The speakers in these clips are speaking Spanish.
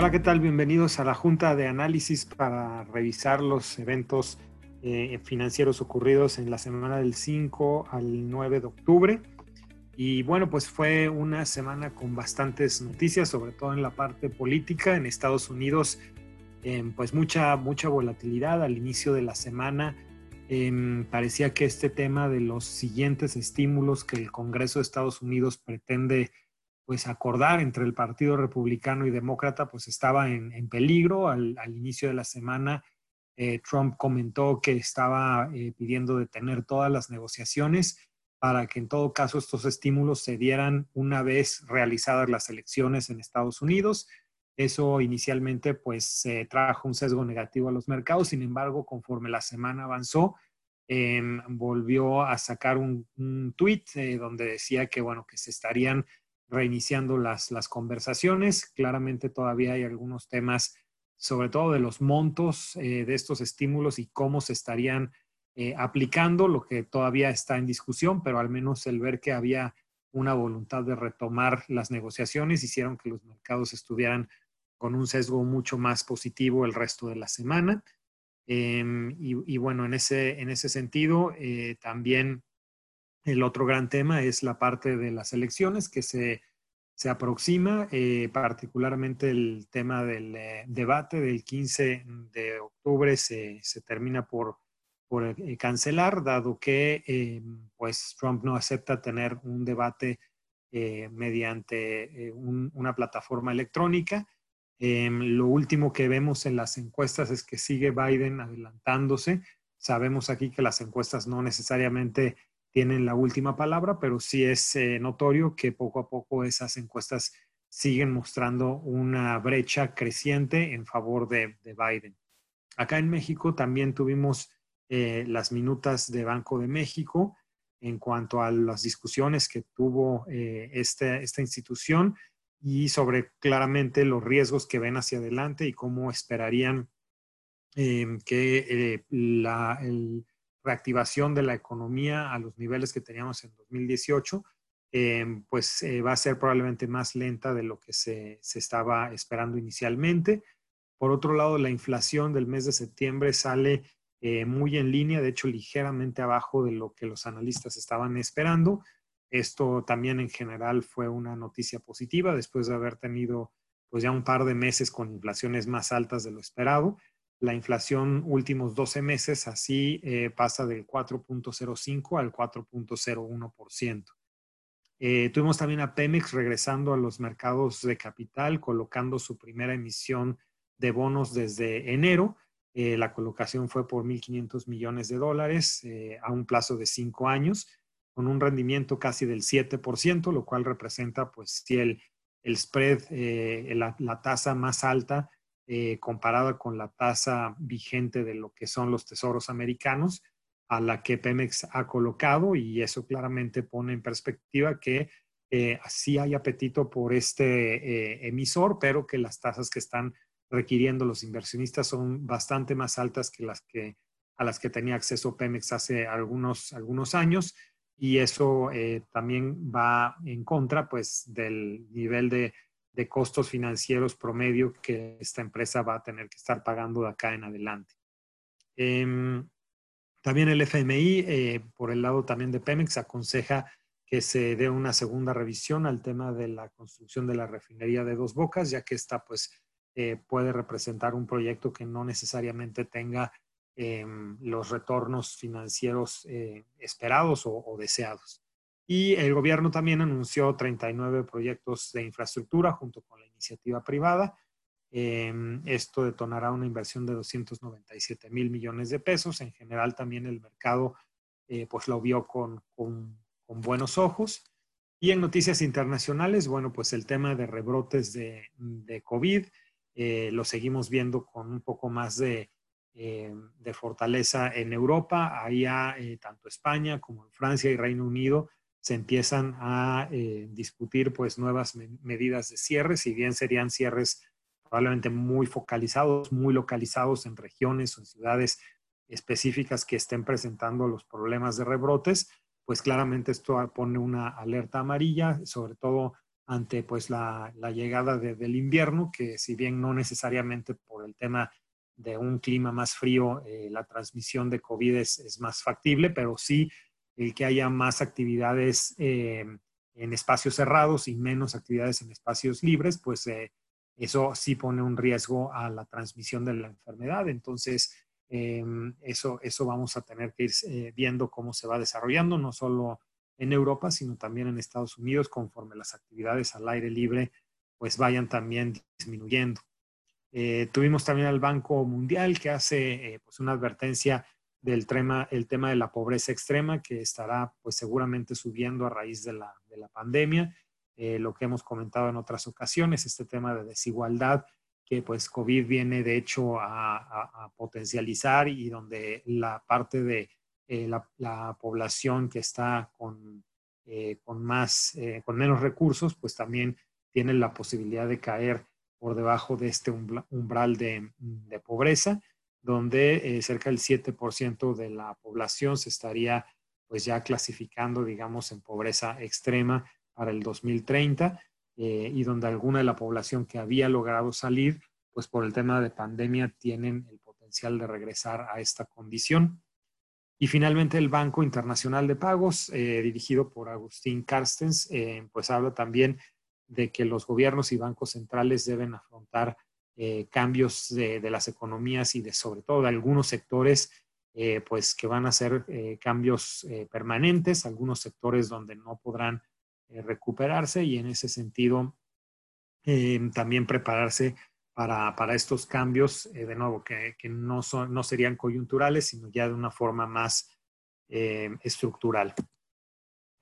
Hola, ¿qué tal? Bienvenidos a la Junta de Análisis para revisar los eventos eh, financieros ocurridos en la semana del 5 al 9 de octubre. Y bueno, pues fue una semana con bastantes noticias, sobre todo en la parte política. En Estados Unidos, em, pues mucha, mucha volatilidad al inicio de la semana. Em, parecía que este tema de los siguientes estímulos que el Congreso de Estados Unidos pretende pues acordar entre el Partido Republicano y Demócrata, pues estaba en, peligro. Al, inicio de la semana, eh, Trump comentó que estaba eh, pidiendo detener todas las negociaciones para que en todo caso estos estímulos se dieran una vez realizadas las elecciones en Estados Unidos. Eso inicialmente pues trajo un sesgo negativo a los mercados, sin embargo, conforme la semana avanzó, em, volvió a sacar un, un tweet eh, donde decía que bueno, que se estarían reiniciando las, las conversaciones. Claramente todavía hay algunos temas, sobre todo de los montos eh, de estos estímulos y cómo se estarían eh, aplicando, lo que todavía está en discusión, pero al menos el ver que había una voluntad de retomar las negociaciones hicieron que los mercados estuvieran con un sesgo mucho más positivo el resto de la semana. Em, y, bueno, en ese, en ese sentido, eh, también el otro gran tema es la parte de las elecciones que se, se aproxima, eh, particularmente el tema del eh, debate del 15 de octubre se, se termina por, por eh, cancelar, dado que pues Trump no acepta tener un debate mediante una plataforma electrónica. Lo último que vemos en las encuestas es que sigue Biden adelantándose. Sabemos aquí que las encuestas no necesariamente tienen la última palabra, pero sí es eh, notorio que poco a poco esas encuestas siguen mostrando una brecha creciente en favor de, Biden. Acá en México también tuvimos eh, las minutas de Banco de México en cuanto a las discusiones que tuvo eh, esta, institución y sobre claramente los riesgos que ven hacia adelante y cómo esperarían que la, el, reactivación de la economía a los niveles que teníamos en 2018, eh, pues eh, va a ser probablemente más lenta de lo que se, estaba esperando inicialmente. Por otro lado, la inflación del mes de septiembre sale eh, muy en línea, de hecho ligeramente abajo de lo que los analistas estaban esperando. Esto también en general fue una noticia positiva después de haber tenido pues ya un par de meses con inflaciones más altas de lo esperado la inflación últimos 12 meses así eh, pasa del 4.05 al 4.01%. Eh, tuvimos también a Pemex regresando a los mercados de capital, colocando su primera emisión de bonos desde enero. Eh, la colocación fue por 1.500 millones de dólares a un plazo de cinco años, con un rendimiento casi del 7%, lo cual representa, pues, si el, spread, la tasa más alta eh, comparada con la tasa vigente de lo que son los tesoros americanos a la que Pemex ha colocado y eso claramente pone en perspectiva que eh, sí hay apetito por este eh, emisor, pero que las tasas que están requiriendo los inversionistas son bastante más altas que las que a las que tenía acceso Pemex hace algunos, algunos años y eso también va en contra pues del nivel de de costos financieros promedio que esta empresa va a tener que estar pagando de acá en adelante. Em, también el FMI, eh, por el lado también de Pemex, aconseja que se dé una segunda revisión al tema de la construcción de la refinería de Dos Bocas, ya que esta pues eh, puede representar un proyecto que no necesariamente tenga em, los retornos financieros eh, esperados o deseados. Y el gobierno también anunció 39 proyectos de infraestructura junto con la iniciativa privada. Em, esto detonará una inversión de 297 mil millones de pesos. En general también el mercado eh, pues lo vio con, con, buenos ojos. Y en noticias internacionales, bueno, pues el tema de rebrotes de, de COVID eh, lo seguimos viendo con un poco más de, eh, de fortaleza en Europa. Ahí tanto España como en Francia y Reino Unido se empiezan a eh, discutir pues nuevas medidas de cierre, si bien serían cierres probablemente muy focalizados, muy localizados en regiones o en ciudades específicas que estén presentando los problemas de rebrotes, pues claramente esto pone una alerta amarilla, sobre todo ante pues la, llegada del invierno, que si bien no necesariamente por el tema de un clima más frío, eh, la transmisión de COVID es, más factible, pero sí el que haya más actividades eh, en espacios cerrados y menos actividades en espacios libres, pues eh, eso sí pone un riesgo a la transmisión de la enfermedad. Entonces, eso, eso vamos a tener que ir viendo cómo se va desarrollando, no solo en Europa, sino también en Estados Unidos, conforme las actividades al aire libre pues vayan también disminuyendo. Eh, tuvimos también al Banco Mundial que hace eh, pues una advertencia del tema, el tema de la pobreza extrema que estará pues seguramente subiendo a raíz de la, de la pandemia. Eh, lo que hemos comentado en otras ocasiones, este tema de desigualdad que pues COVID viene de hecho a potencializar y donde la parte de eh, la, población que está con, eh, con, más, con menos recursos, pues también tiene la posibilidad de caer por debajo de este umbral de pobreza, donde cerca del 7% de la población se estaría pues ya clasificando, digamos, en pobreza extrema para el 2030 y donde alguna de la población que había logrado salir, pues por el tema de pandemia tienen el potencial de regresar a esta condición. Y finalmente el Banco Internacional de Pagos, eh, dirigido por Agustín Carstens, eh, pues habla también de que los gobiernos y bancos centrales deben afrontar eh, cambios de, las economías y de sobre todo de algunos sectores, pues que van a ser cambios permanentes, algunos sectores donde no podrán recuperarse y en ese sentido también prepararse para, estos cambios, eh, de nuevo, que, no, son, no serían coyunturales, sino ya de una forma más eh, estructural.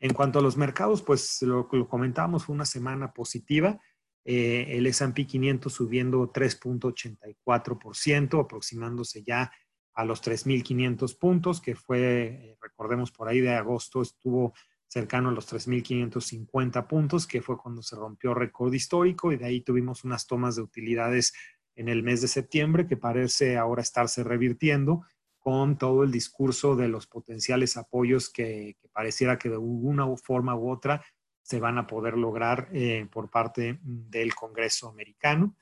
En cuanto a los mercados, pues lo, lo comentábamos, fue una semana positiva. Eh, el S&P 500 subiendo 3.84%, aproximándose ya a los 3.500 puntos, que fue, recordemos, por ahí de agosto estuvo cercano a los 3.550 puntos, que fue cuando se rompió récord histórico y de ahí tuvimos unas tomas de utilidades en el mes de septiembre que parece ahora estarse revirtiendo con todo el discurso de los potenciales apoyos que, pareciera que de una forma u otra se van a poder lograr eh, por parte del Congreso americano.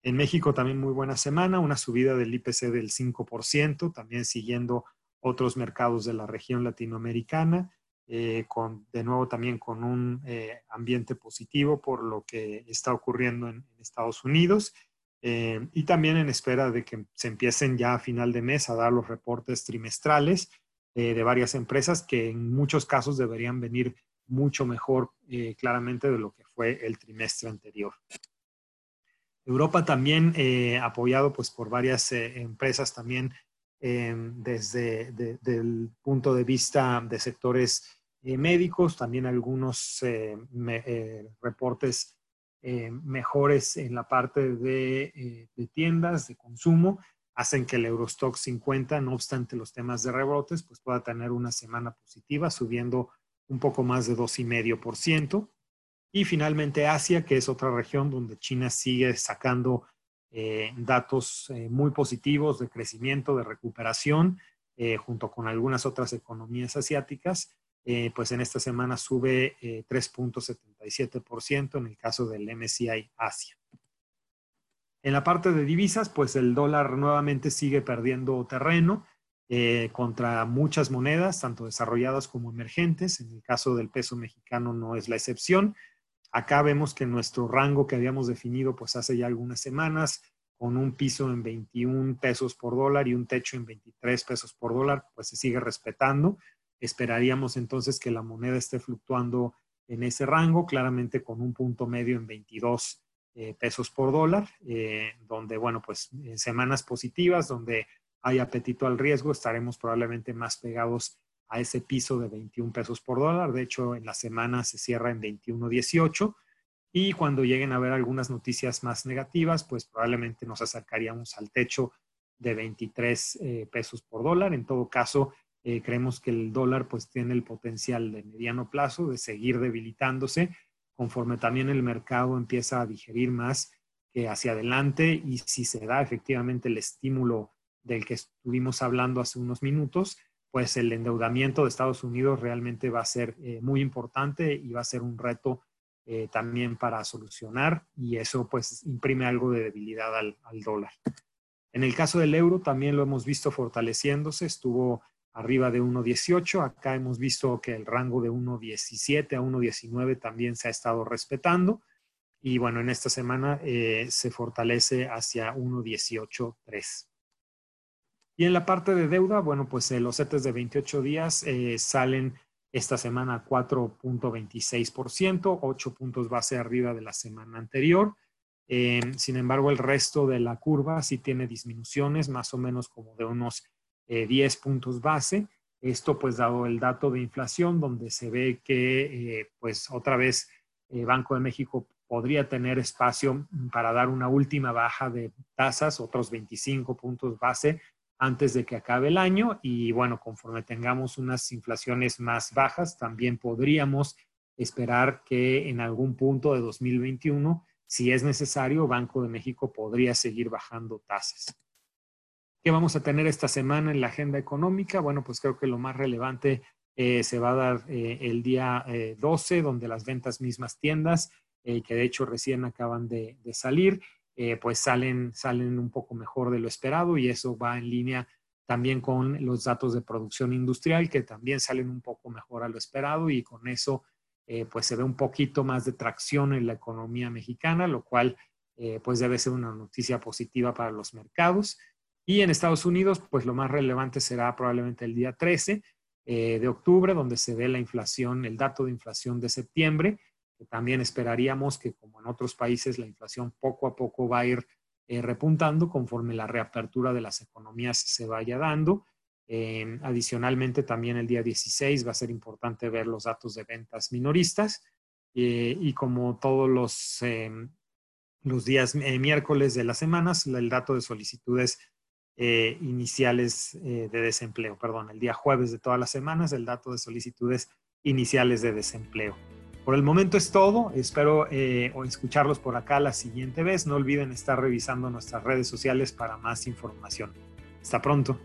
En México también muy buena semana, una subida del IPC del 5%, también siguiendo otros mercados de la región latinoamericana. Eh, con, de nuevo también con un eh, ambiente positivo por lo que está ocurriendo en, Estados Unidos y también en espera de que se empiecen ya a final de mes a dar los reportes trimestrales de varias empresas que en muchos casos deberían venir mucho mejor claramente de lo que fue el trimestre anterior. Europa también apoyado pues por varias empresas también desde el punto de vista de sectores eh, médicos, también algunos eh, eh, reportes mejores en la parte de, tiendas, de consumo, hacen que el Eurostock 50, no obstante los temas de rebotes, pues pueda tener una semana positiva, subiendo un poco más de 2,5%. Y finalmente Asia, que es otra región donde China sigue sacando datos muy positivos de crecimiento, de recuperación, junto con algunas otras economías asiáticas, eh, pues en esta semana sube 3.77% eh, en el caso del MSCI Asia. En la parte de divisas, pues el dólar nuevamente sigue perdiendo terreno eh, contra muchas monedas, tanto desarrolladas como emergentes. En el caso del peso mexicano no es la excepción. Acá vemos que nuestro rango que habíamos definido pues hace ya algunas semanas, con un piso en 21 pesos por dólar y un techo en 23 pesos por dólar, pues se sigue respetando. Esperaríamos entonces que la moneda esté fluctuando en ese rango, claramente con un punto medio en 22 eh, pesos por dólar, eh, donde, bueno, pues en semanas positivas, donde hay apetito al riesgo, estaremos probablemente más pegados a ese piso de 21 pesos por dólar. De hecho, en la semana se cierra en 21.18 y cuando lleguen a ver algunas noticias más negativas, pues probablemente nos acercaríamos al techo de 23 eh, pesos por dólar. En todo caso, eh, creemos que el dólar pues tiene el potencial de mediano plazo de seguir debilitándose conforme también el mercado empieza a digerir más que hacia adelante y si se da efectivamente el estímulo del que estuvimos hablando hace unos minutos, pues el endeudamiento de Estados Unidos realmente va a ser eh, muy importante y va a ser un reto eh, también para solucionar y eso pues imprime algo de debilidad al, dólar. En el caso del euro también lo hemos visto fortaleciéndose, estuvo arriba de 1.18, acá hemos visto que el rango de 1.17 a 1.19 también se ha estado respetando y bueno, en esta semana eh, se fortalece hacia 1.18.3. Y en la parte de deuda, bueno, pues eh, los CETES de 28 días eh, salen esta semana 4.26%, 8 puntos base arriba de la semana anterior. sin embargo, el resto de la curva sí tiene disminuciones, más o menos como de unos 10 puntos base. Esto pues dado el dato de inflación, donde se ve que pues otra vez Banco de México podría tener espacio para dar una última baja de tasas, otros 25 puntos base antes de que acabe el año y bueno, conforme tengamos unas inflaciones más bajas, también podríamos esperar que en algún punto de 2021, si es necesario, Banco de México podría seguir bajando tasas. ¿Qué vamos a tener esta semana en la agenda económica? Bueno, pues creo que lo más relevante eh, se va a dar eh, el día 12, eh, donde las ventas mismas tiendas que de hecho recién acaban de, salir, eh, pues salen, salen un poco mejor de lo esperado y eso va en línea también con los datos de producción industrial que también salen un poco mejor a lo esperado y con eso eh, pues se ve un poquito más de tracción en la economía mexicana, lo cual pues debe ser una noticia positiva para los mercados. Y en Estados Unidos, pues lo más relevante será probablemente el día 13 de octubre, donde se ve la inflación, el dato de inflación de septiembre, también esperaríamos que, como en otros países, la inflación poco a poco va a ir eh, repuntando conforme la reapertura de las economías se vaya dando. Eh, adicionalmente, también el día 16 va a ser importante ver los datos de ventas minoristas eh, y como todos los, los días miércoles de las semanas, el dato de solicitudes iniciales de desempleo, perdón, el día jueves de todas las semanas, el dato de solicitudes iniciales de desempleo. Por el momento es todo. Espero eh, escucharlos por acá la siguiente vez. No olviden estar revisando nuestras redes sociales para más información. Hasta pronto.